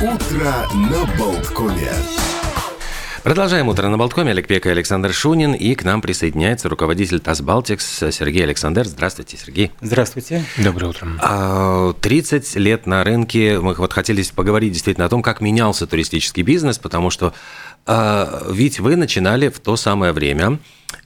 Утро на Болткоме. Продолжаем утро на Болткоме. Олег Пека и Александр Шунин. И к нам присоединяется руководитель ТАСС «Балтикс» Сергей Александр. Здравствуйте, Сергей. Здравствуйте. Доброе утро. 30 а, лет на рынке. Мы вот хотели поговорить действительно о том, как менялся туристический бизнес, потому что а, ведь вы начинали в то самое время,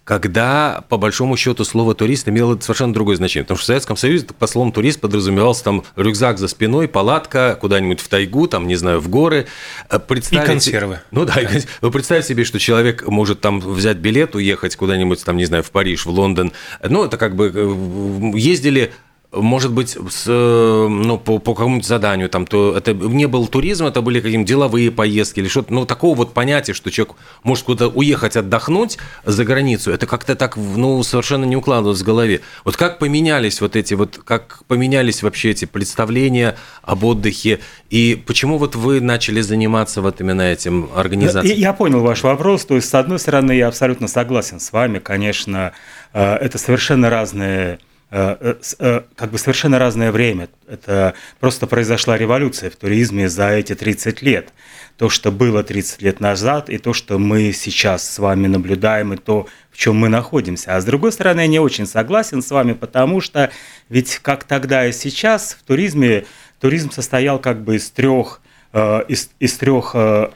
когда, по большому счету, слово «турист» имело совершенно другое значение. Потому что в Советском Союзе по словам «турист» подразумевался там рюкзак за спиной, палатка куда-нибудь в тайгу, там, не знаю, в горы. Э, представить... И консервы. Ну да, да. вы представьте себе, что человек может там взять билет, уехать куда-нибудь, там, не знаю, в Париж, в Лондон. Ну, это как бы э, ездили может быть, с, э, ну, по, по какому-нибудь заданию, там, то это не был туризм, это были какие-то деловые поездки или что-то, ну, такого вот понятия, что человек может куда-то уехать отдохнуть за границу, это как-то так, ну, совершенно не укладывалось в голове. Вот как поменялись вот эти вот, как поменялись вообще эти представления об отдыхе, и почему вот вы начали заниматься вот именно этим организацией? Я понял ваш вопрос, то есть, с одной стороны, я абсолютно согласен с вами, конечно, э, это совершенно разные как бы совершенно разное время. Это просто произошла революция в туризме за эти 30 лет. То, что было 30 лет назад, и то, что мы сейчас с вами наблюдаем, и то, в чем мы находимся. А с другой стороны, я не очень согласен с вами, потому что ведь как тогда и сейчас в туризме, туризм состоял как бы из трех из, из трех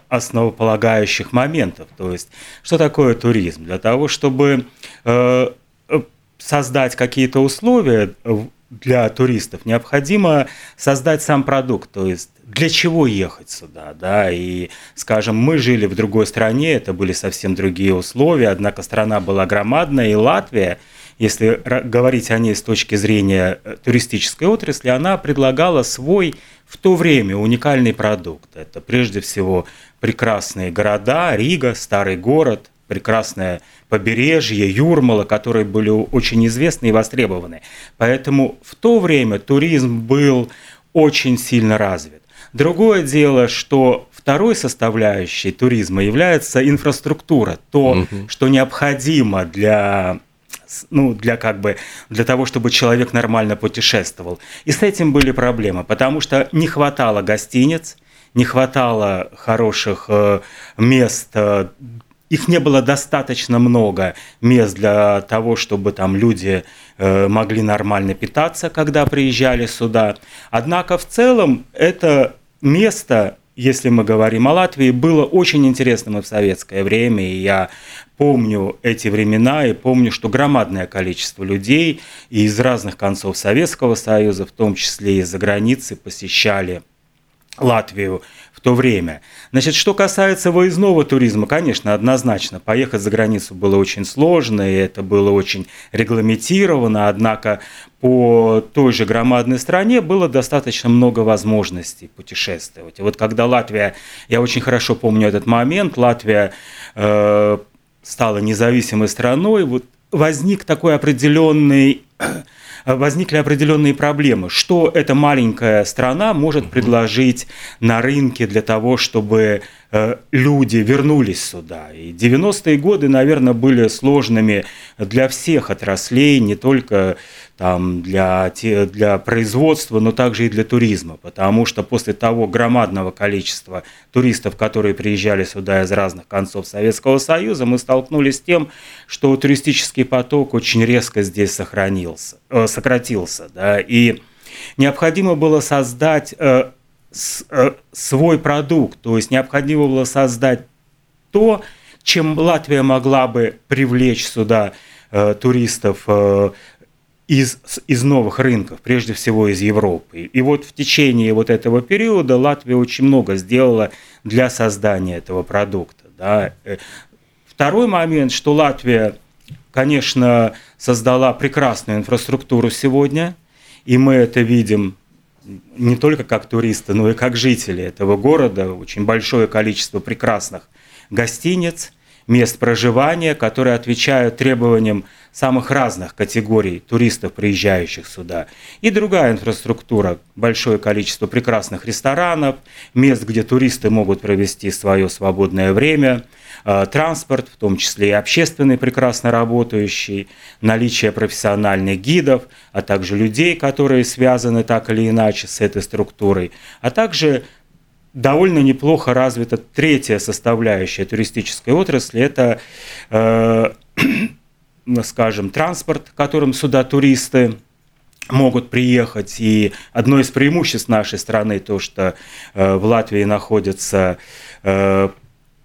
основополагающих моментов. То есть, что такое туризм? Для того, чтобы создать какие-то условия для туристов, необходимо создать сам продукт, то есть для чего ехать сюда, да, и, скажем, мы жили в другой стране, это были совсем другие условия, однако страна была громадная, и Латвия, если говорить о ней с точки зрения э, туристической отрасли, она предлагала свой в то время уникальный продукт. Это прежде всего прекрасные города, Рига, старый город, прекрасное побережье, Юрмала, которые были очень известны и востребованы. Поэтому в то время туризм был очень сильно развит. Другое дело, что второй составляющей туризма является инфраструктура, то, угу. что необходимо для ну, для как бы, для того, чтобы человек нормально путешествовал. И с этим были проблемы, потому что не хватало гостиниц, не хватало хороших э, мест э, их не было достаточно много мест для того, чтобы там люди э, могли нормально питаться, когда приезжали сюда. Однако в целом это место, если мы говорим о Латвии, было очень интересным и в советское время. И я помню эти времена и помню, что громадное количество людей из разных концов Советского Союза, в том числе и из-за границы, посещали Латвию в то время. Значит, что касается выездного туризма, конечно, однозначно, поехать за границу было очень сложно, и это было очень регламентировано, однако по той же громадной стране было достаточно много возможностей путешествовать. И вот когда Латвия, я очень хорошо помню этот момент, Латвия э, стала независимой страной, вот возник такой определенный возникли определенные проблемы. Что эта маленькая страна может предложить на рынке для того, чтобы э, люди вернулись сюда. И 90-е годы, наверное, были сложными для всех отраслей, не только там, для, для производства, но также и для туризма, потому что после того громадного количества туристов, которые приезжали сюда из разных концов Советского Союза, мы столкнулись с тем, что туристический поток очень резко здесь сохранился, э, сократился. Да, и необходимо было создать э, с, э, свой продукт, то есть необходимо было создать то, чем Латвия могла бы привлечь сюда э, туристов э, из, из новых рынков, прежде всего из Европы. И вот в течение вот этого периода Латвия очень много сделала для создания этого продукта. Да. Э, второй момент, что Латвия, конечно, создала прекрасную инфраструктуру сегодня, и мы это видим не только как туристы, но и как жители этого города. Очень большое количество прекрасных гостиниц, мест проживания, которые отвечают требованиям самых разных категорий туристов, приезжающих сюда. И другая инфраструктура, большое количество прекрасных ресторанов, мест, где туристы могут провести свое свободное время, э, транспорт, в том числе и общественный, прекрасно работающий, наличие профессиональных гидов, а также людей, которые связаны так или иначе с этой структурой, а также довольно неплохо развита третья составляющая туристической отрасли. Это, э, скажем, транспорт, которым сюда туристы могут приехать. И одно из преимуществ нашей страны то, что э, в Латвии находится э,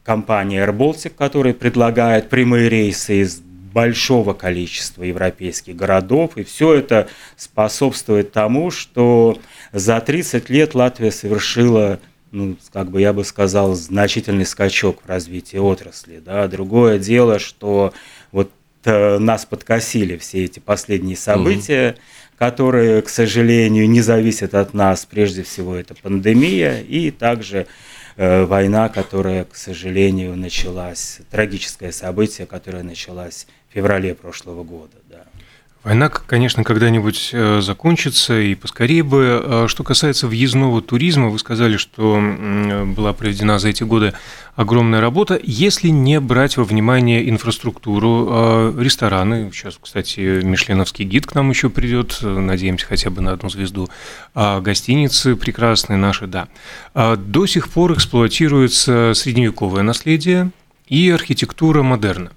компания Air Baltic, которая предлагает прямые рейсы из большого количества европейских городов, и все это способствует тому, что за 30 лет Латвия совершила ну, как бы я бы сказал, значительный скачок в развитии отрасли. Да. Другое дело, что вот э, нас подкосили все эти последние события, угу. которые, к сожалению, не зависят от нас. Прежде всего, это пандемия и также э, война, которая, к сожалению, началась, трагическое событие, которое началось в феврале прошлого года. Война, конечно, когда-нибудь э, закончится, и поскорее бы. А что касается въездного туризма, вы сказали, что была проведена за эти годы огромная работа. Если не брать во внимание инфраструктуру, а рестораны, сейчас, кстати, Мишленовский гид к нам еще придет, надеемся, хотя бы на одну звезду, а гостиницы прекрасные наши, да. До сих пор эксплуатируется средневековое наследие и архитектура модерна.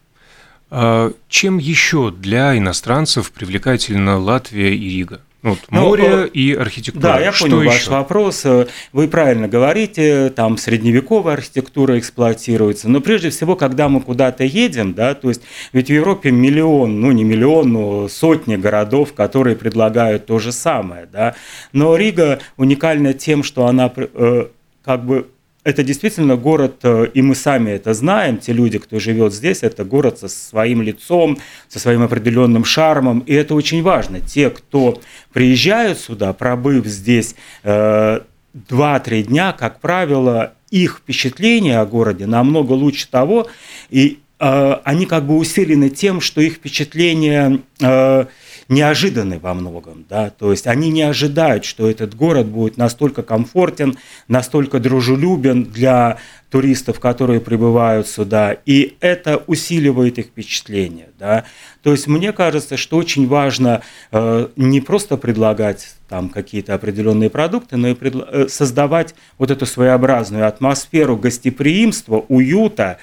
А чем еще для иностранцев привлекательна Латвия и Рига? Вот, ну, море ну, и архитектура. Да, я Что понял еще? ваш вопрос. Вы правильно говорите, там средневековая архитектура эксплуатируется. Но прежде всего, когда мы куда-то едем, да, то есть ведь в Европе миллион, ну не миллион, но сотни городов, которые предлагают то же самое. Да. Но Рига уникальна тем, что она э, как бы это действительно город, э, и мы сами это знаем, те люди, кто живет здесь, это город со своим лицом, со своим определенным шармом, и это очень важно. Те, кто приезжают сюда, пробыв здесь э, 2-3 дня, как правило, их впечатление о городе намного лучше того, и э, они как бы усилены тем, что их впечатление э, неожиданны во многом, да, то есть они не ожидают, что этот город будет настолько комфортен, настолько дружелюбен для туристов, которые прибывают сюда, и это усиливает их впечатление, да. То есть мне кажется, что очень важно э, не просто предлагать там какие-то определенные продукты, но и предла- э, создавать вот эту своеобразную атмосферу гостеприимства, уюта,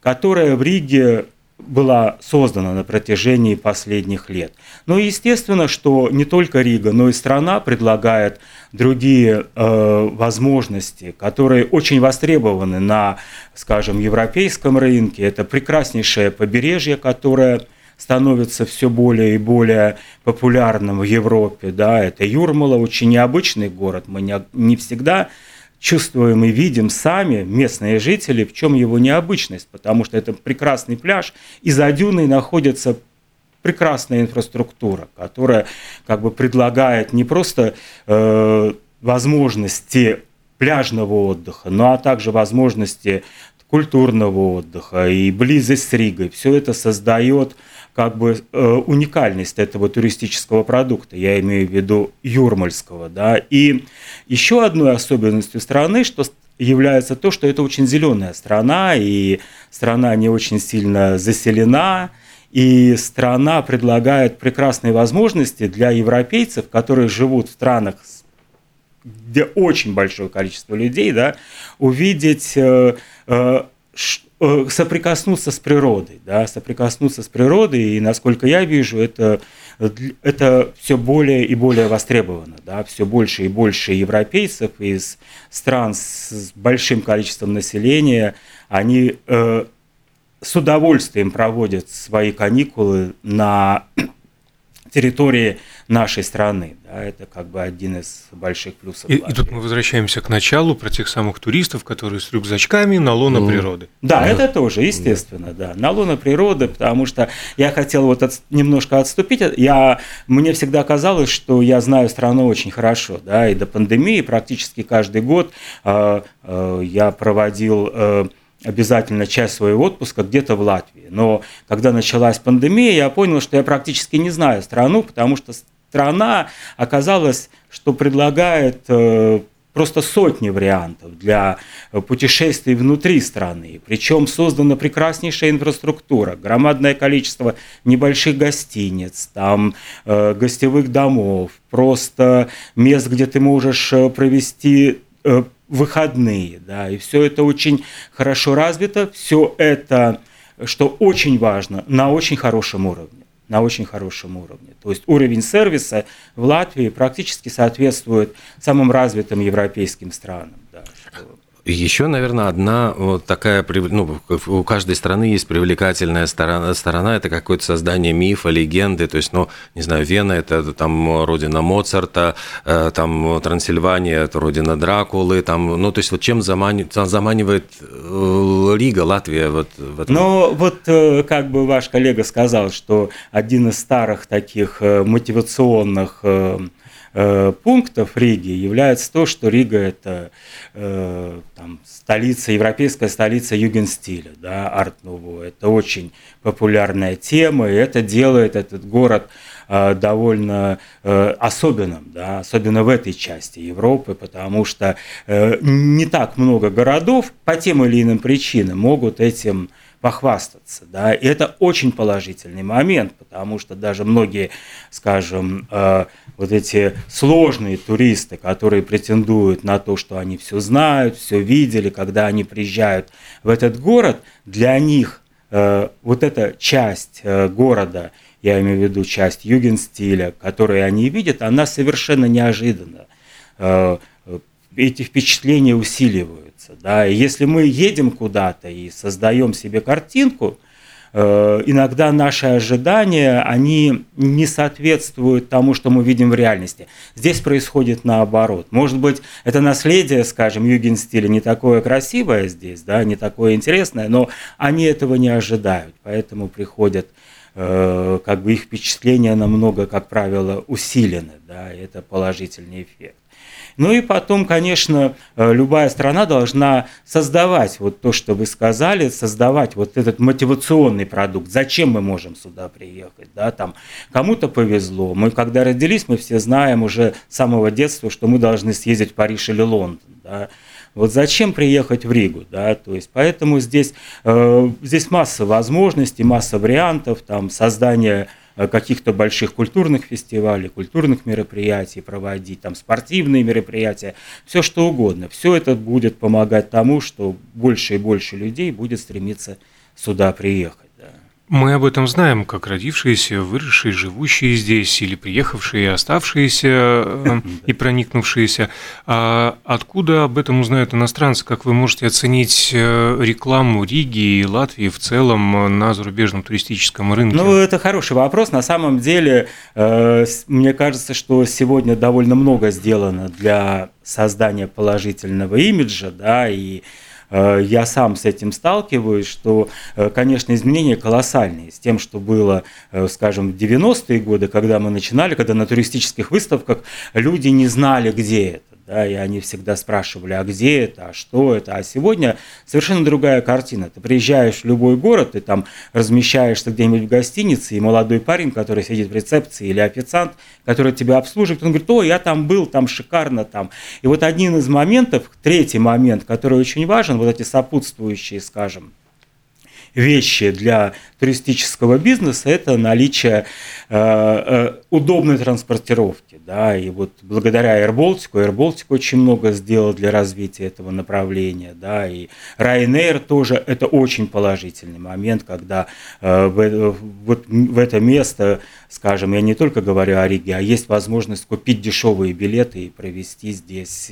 которая в Риге была создана на протяжении последних лет. Но естественно, что не только Рига, но и страна предлагает другие э, возможности, которые очень востребованы на, скажем, европейском рынке. Это прекраснейшее побережье, которое становится все более и более популярным в Европе. Да, это Юрмала, очень необычный город. Мы не, не всегда чувствуем и видим сами, местные жители, в чем его необычность, потому что это прекрасный пляж, и за дюной находится прекрасная инфраструктура, которая как бы предлагает не просто э, возможности пляжного отдыха, но а также возможности культурного отдыха и близость с Ригой. Все это создает как бы э, уникальность этого туристического продукта, я имею в виду юрмальского. Да? И еще одной особенностью страны, что является то, что это очень зеленая страна, и страна не очень сильно заселена, и страна предлагает прекрасные возможности для европейцев, которые живут в странах, где очень большое количество людей, да, увидеть э, Э, соприкоснуться с природой, да, соприкоснуться с природой, и насколько я вижу, это, это все более и более востребовано, да, все больше и больше европейцев из стран с большим количеством населения, они э, с удовольствием проводят свои каникулы на территории нашей страны. Да, это как бы один из больших плюсов. И, и тут мы возвращаемся к началу про тех самых туристов, которые с рюкзачками на лоно ну, природы. Да, да, это тоже, естественно, да. На лоно природы, потому что я хотел вот от, немножко отступить. Я, мне всегда казалось, что я знаю страну очень хорошо, да, и до пандемии практически каждый год э, э, я проводил э, обязательно часть своего отпуска где-то в Латвии. Но когда началась пандемия, я понял, что я практически не знаю страну, потому что страна оказалась, что предлагает э, просто сотни вариантов для путешествий внутри страны. Причем создана прекраснейшая инфраструктура, громадное количество небольших гостиниц, там э, гостевых домов, просто мест, где ты можешь э, провести выходные, да, и все это очень хорошо развито, все это, что очень важно, на очень хорошем уровне на очень хорошем уровне. То есть уровень сервиса в Латвии практически соответствует самым развитым европейским странам. Еще, наверное, одна вот такая, ну, у каждой страны есть привлекательная сторона, сторона это какое-то создание мифа, легенды, то есть, ну, не знаю, Вена – это там родина Моцарта, э, там Трансильвания – это родина Дракулы, там, ну, то есть, вот чем заманивает, заманивает э, Рига, Латвия вот в этом? Ну, вот э, как бы ваш коллега сказал, что один из старых таких мотивационных пунктов Риги является то, что Рига – это э, там, столица, европейская столица югенстиля, да, арт-нуво. Это очень популярная тема, и это делает этот город э, довольно особенным, да, особенно в этой части Европы, потому что не так много городов по тем или иным причинам могут этим похвастаться. Да? И это очень положительный момент, потому что даже многие, скажем, э, вот эти сложные туристы, которые претендуют на то, что они все знают, все видели, когда они приезжают в этот город, для них э, вот эта часть э, города, я имею в виду часть югенстиля, которую они видят, она совершенно неожиданна. Эти впечатления усиливают. Да? Если мы едем куда-то и создаем себе картинку, э, иногда наши ожидания, они не соответствуют тому, что мы видим в реальности. Здесь происходит наоборот. Может быть, это наследие, скажем, юген-стиля не такое красивое здесь, да, не такое интересное, но они этого не ожидают, поэтому приходят как бы их впечатления намного, как правило, усилены, да, это положительный эффект. Ну и потом, конечно, э, любая страна должна создавать вот то, что вы сказали, создавать вот этот мотивационный продукт. Зачем мы можем сюда приехать? Да, там кому-то повезло. Мы когда родились, мы все знаем уже с самого детства, что мы должны съездить в Париж или Лондон. Да. Вот зачем приехать в Ригу, да, то есть поэтому здесь, э, здесь масса возможностей, масса вариантов, там создание Э, каких-то больших культурных фестивалей, культурных мероприятий проводить, там спортивные мероприятия, все что угодно. Все это будет помогать тому, что больше и больше людей будет стремиться сюда приехать. Мы об этом знаем, как родившиеся, выросшие, живущие здесь, или приехавшие, оставшиеся э, и проникнувшиеся. А откуда об этом узнают иностранцы? Как вы можете оценить э, рекламу Риги и Латвии в целом на зарубежном туристическом рынке? Ну, это хороший вопрос. На самом деле, э, мне кажется, что сегодня довольно много сделано для создания положительного имиджа, да, и Э, я сам с этим сталкиваюсь, что, э, конечно, изменения колоссальные. С тем, что было, э, скажем, в 90-е годы, когда мы начинали, когда на туристических выставках люди не знали, где это да, и они всегда спрашивали, а где это, а что это, а сегодня совершенно другая картина. Ты приезжаешь в любой город, ты там размещаешься где-нибудь в гостинице, и молодой парень, который сидит в рецепции, или официант, который тебя обслуживает, он говорит, о, я там был, там шикарно, там. И вот один из моментов, третий момент, который очень важен, вот эти сопутствующие, скажем, вещи для туристического бизнеса – это наличие э, э, удобной транспортировки. Да, и вот благодаря AirBaltic, AirBaltic очень много сделал для развития этого направления. Да, и Ryanair тоже это очень положительный момент, когда э, в, вот в это место, скажем, я не только говорю о Риге, а есть возможность купить дешевые билеты и провести здесь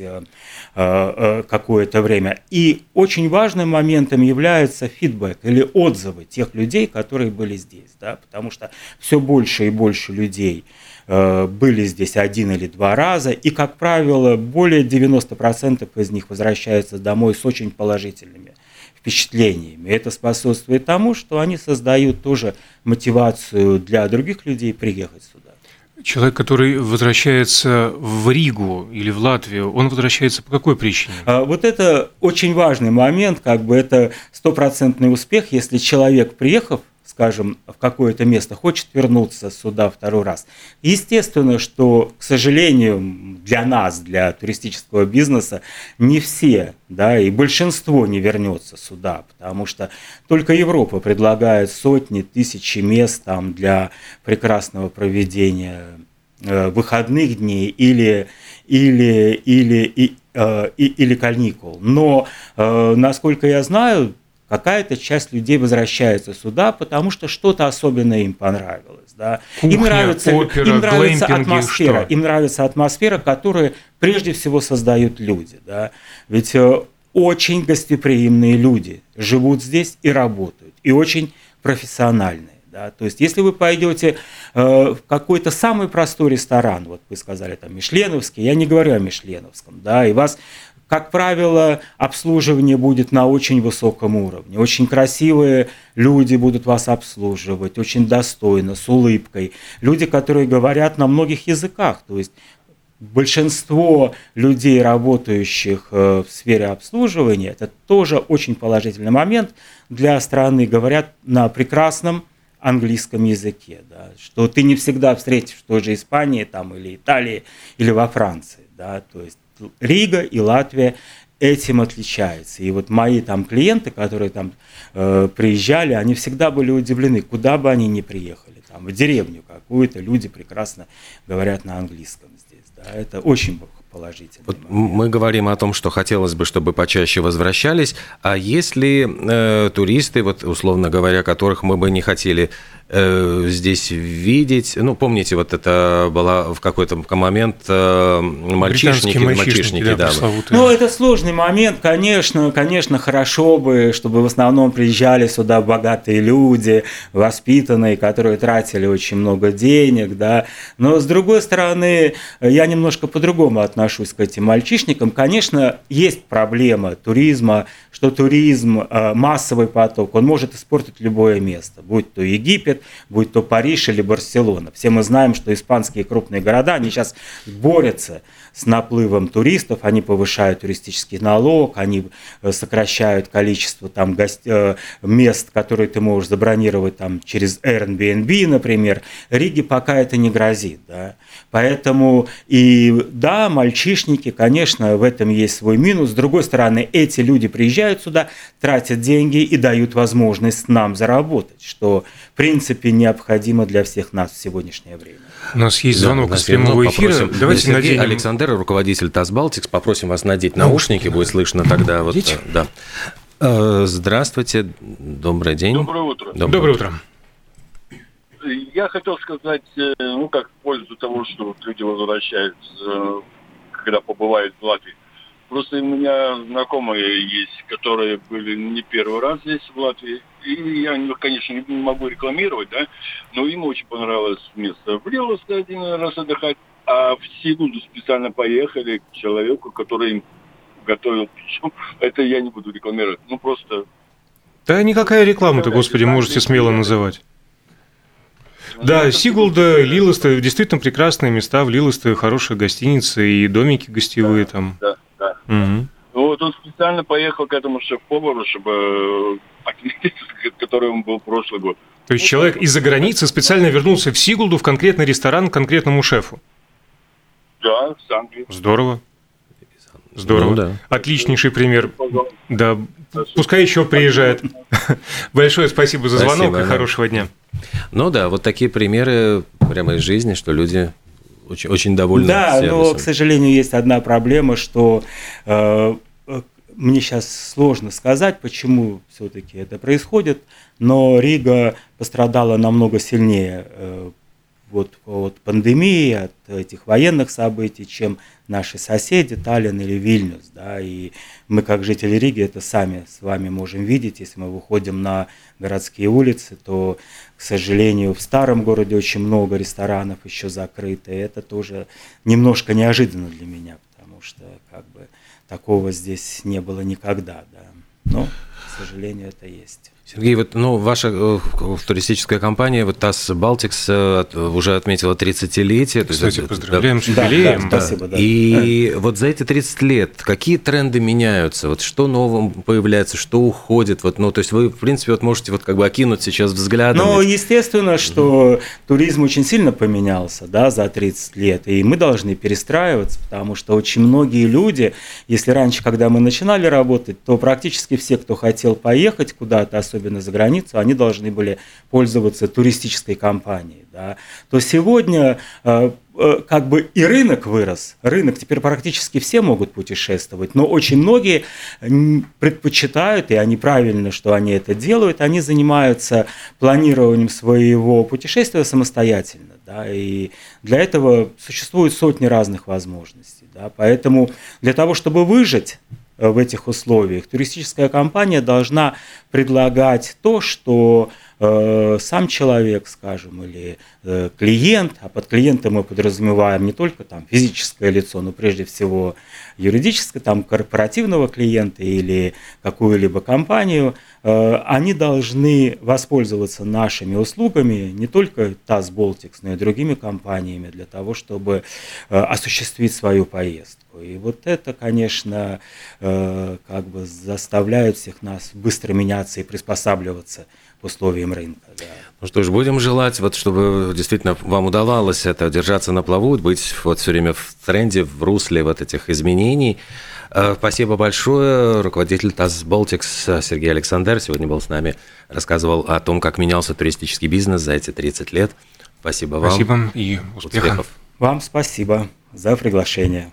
какое-то время. И очень важным моментом является фидбэк или отзывы тех людей, которые были здесь, да, потому что все больше и больше людей э, были здесь один или два раза, и, как правило, более 90% из них возвращаются домой с очень положительными впечатлениями. Это способствует тому, что они создают тоже мотивацию для других людей приехать сюда. Человек, который возвращается в Ригу или в Латвию, он возвращается по какой причине? А, вот это очень важный момент, как бы это стопроцентный успех, если человек, приехав скажем, в какое-то место, хочет вернуться сюда второй раз. Естественно, что, к сожалению, для нас, для туристического бизнеса, не все, да, и большинство не вернется сюда, потому что только Европа предлагает сотни, тысячи мест там для прекрасного проведения э, выходных дней или или, или, и, э, или каникул. Но, э, насколько я знаю, какая-то часть людей возвращается сюда, потому что что-то особенное им понравилось. Да. Кухня, им нравится, опера, им нравится атмосфера, что? им нравится атмосфера, которую прежде всего создают люди. Да. Ведь э, очень гостеприимные люди живут здесь и работают, и очень профессиональные. Да? То есть, если вы пойдете э, в какой-то самый простой ресторан, вот вы сказали там Мишленовский, я не говорю о Мишленовском, да, и вас как правило, обслуживание будет на очень высоком уровне. Очень красивые люди будут вас обслуживать, очень достойно, с улыбкой. Люди, которые говорят на многих языках. То есть большинство людей, работающих э, в сфере обслуживания, это тоже очень положительный момент для страны, говорят на прекрасном английском языке, да, что ты не всегда встретишь в той же Испании там, или Италии или во Франции. Да, то есть Рига и Латвия этим отличаются. И вот мои там клиенты, которые там э, приезжали, они всегда были удивлены, куда бы они ни приехали, там в деревню какую-то, люди прекрасно говорят на английском здесь. Да, это очень положительно. Вот мы говорим о том, что хотелось бы, чтобы почаще возвращались, а если э, туристы, вот условно говоря, которых мы бы не хотели здесь видеть, ну помните, вот это была в какой-то момент э, мальчишники, Британские мальчишники, да, да. Ну, это сложный момент, конечно, конечно, хорошо бы, чтобы в основном приезжали сюда богатые люди, воспитанные, которые тратили очень много денег, да, но с другой стороны, я немножко по-другому отношусь к этим мальчишникам. Конечно, есть проблема туризма, что туризм, э, массовый поток, он может испортить любое место, будь то Египет, будь то Париж или Барселона. Все мы знаем, что испанские крупные города, они сейчас борются с наплывом туристов, они повышают туристический налог, они э, сокращают количество там гость, э, мест, которые ты можешь забронировать там через Airbnb, например. Риге пока это не грозит, да. Поэтому и да, мальчишники, конечно, в этом есть свой минус. С другой стороны, эти люди приезжают сюда, тратят деньги и дают возможность нам заработать, что в принципе необходимо для всех нас в сегодняшнее время. У нас есть звонок Да, из прямого эфира. Попросим. Давайте Сергей наденем. Александр, руководитель ТАСС Балтикс, попросим вас надеть наушники, будет слышно тогда. Вот, э, да. Э, Здравствуйте, добрый день. Доброе утро. Доброе утро. Я хотел сказать, э, ну, как в пользу того, что вот люди возвращаются, э, когда побывают в Латвии. Просто у меня знакомые есть, которые были не первый раз здесь, в Латвии. Я, ну, конечно, не могу рекламировать, да, но им очень понравилось место. В Риловске один раз отдыхать, а в Сигулду специально поехали к человеку, который им готовил пищу. Это я не буду рекламировать. Ну, просто Да никакая реклама-то, господи, можете смело называть. Да, Сигулда, Лилоста, действительно прекрасные места. В Лилосте хорошие гостиницы и домики гостевые там. да, да. Мгм. Вот он специально поехал к этэтому шеф-повару, чтобы э, отметить, который он был прошлый год. То есть человек из-за границы специально вернулся в Сигулду в конкретный ресторан к конкретному шефу. Да, с Англии. Здорово. Здорово. Ну да. Отличнейший пример. Пожалуйста. Да, пускай еще приезжает. Большое спасибо за звонок Спасибо, и да. хорошего дня. Ну да, вот такие примеры прямо из жизни, что люди очень, очень довольны Да, но, сервисом. к сожалению, есть одна проблема, что э, мне сейчас сложно сказать, почему все-таки это происходит, но Рига пострадала намного сильнее э, вот от пандемии, от этих военных событий, чем наши соседи Таллин или Вильнюс, да, и мы как жители Риги это сами с вами можем видеть, если мы выходим на городские улицы, то, к сожалению, в старом городе очень много ресторанов еще закрыто, и это тоже немножко неожиданно для меня, что как бы такого здесь не было никогда, да, но, к сожалению, это есть. Сергей, вот, ну, ваша э, туристическая компания, вот ТАСС Балтикс э, уже отметила 30-летие. то есть Кстати, это- поздравляем с Да, юбилеем. да, спасибо. да. И вот за эти 30 лет какие тренды меняются? Вот что новым появляется, что уходит? Вот, ну, то есть вы, в принципе, вот можете вот как бы окинуть сейчас взглядом. Ну, естественно, что туризм очень сильно поменялся да, за 30 лет, и мы должны перестраиваться, потому что очень многие люди, если раньше, когда мы начинали работать, то практически все, кто хотел поехать куда-то, особенно за границу, они должны были пользоваться туристической компанией. Да, то сегодня э, э, как бы и рынок вырос. Рынок теперь практически все могут путешествовать, но очень многие предпочитают, и они правильно, что они это делают, они занимаются планированием своего путешествия самостоятельно. Да, и для этого существуют сотни разных возможностей. Да, поэтому для того, чтобы выжить, в этих условиях. Туристическая компания должна предлагать то, что сам человек, скажем, или э, клиент, а под клиентом мы подразумеваем не только там физическое лицо, но прежде всего юридическое, там корпоративного клиента или какую-либо компанию, э, они должны воспользоваться нашими услугами, не только ТАСС Болтикс, но и другими компаниями для того, чтобы э, осуществить свою поездку. И вот это, конечно, э, как бы заставляет всех нас быстро меняться и приспосабливаться условиям рынка. Да. Ну что ж, будем желать, вот, чтобы действительно вам удавалось это держаться на плаву, быть вот все время в тренде, в русле вот этих изменений. Э, спасибо большое. Руководитель ТАСС Болтикс Сергей Александр сегодня был с нами, рассказывал о том, как менялся туристический бизнес за эти 30 лет. Спасибо вам. Спасибо и успехов. успехов. Вам спасибо за приглашение.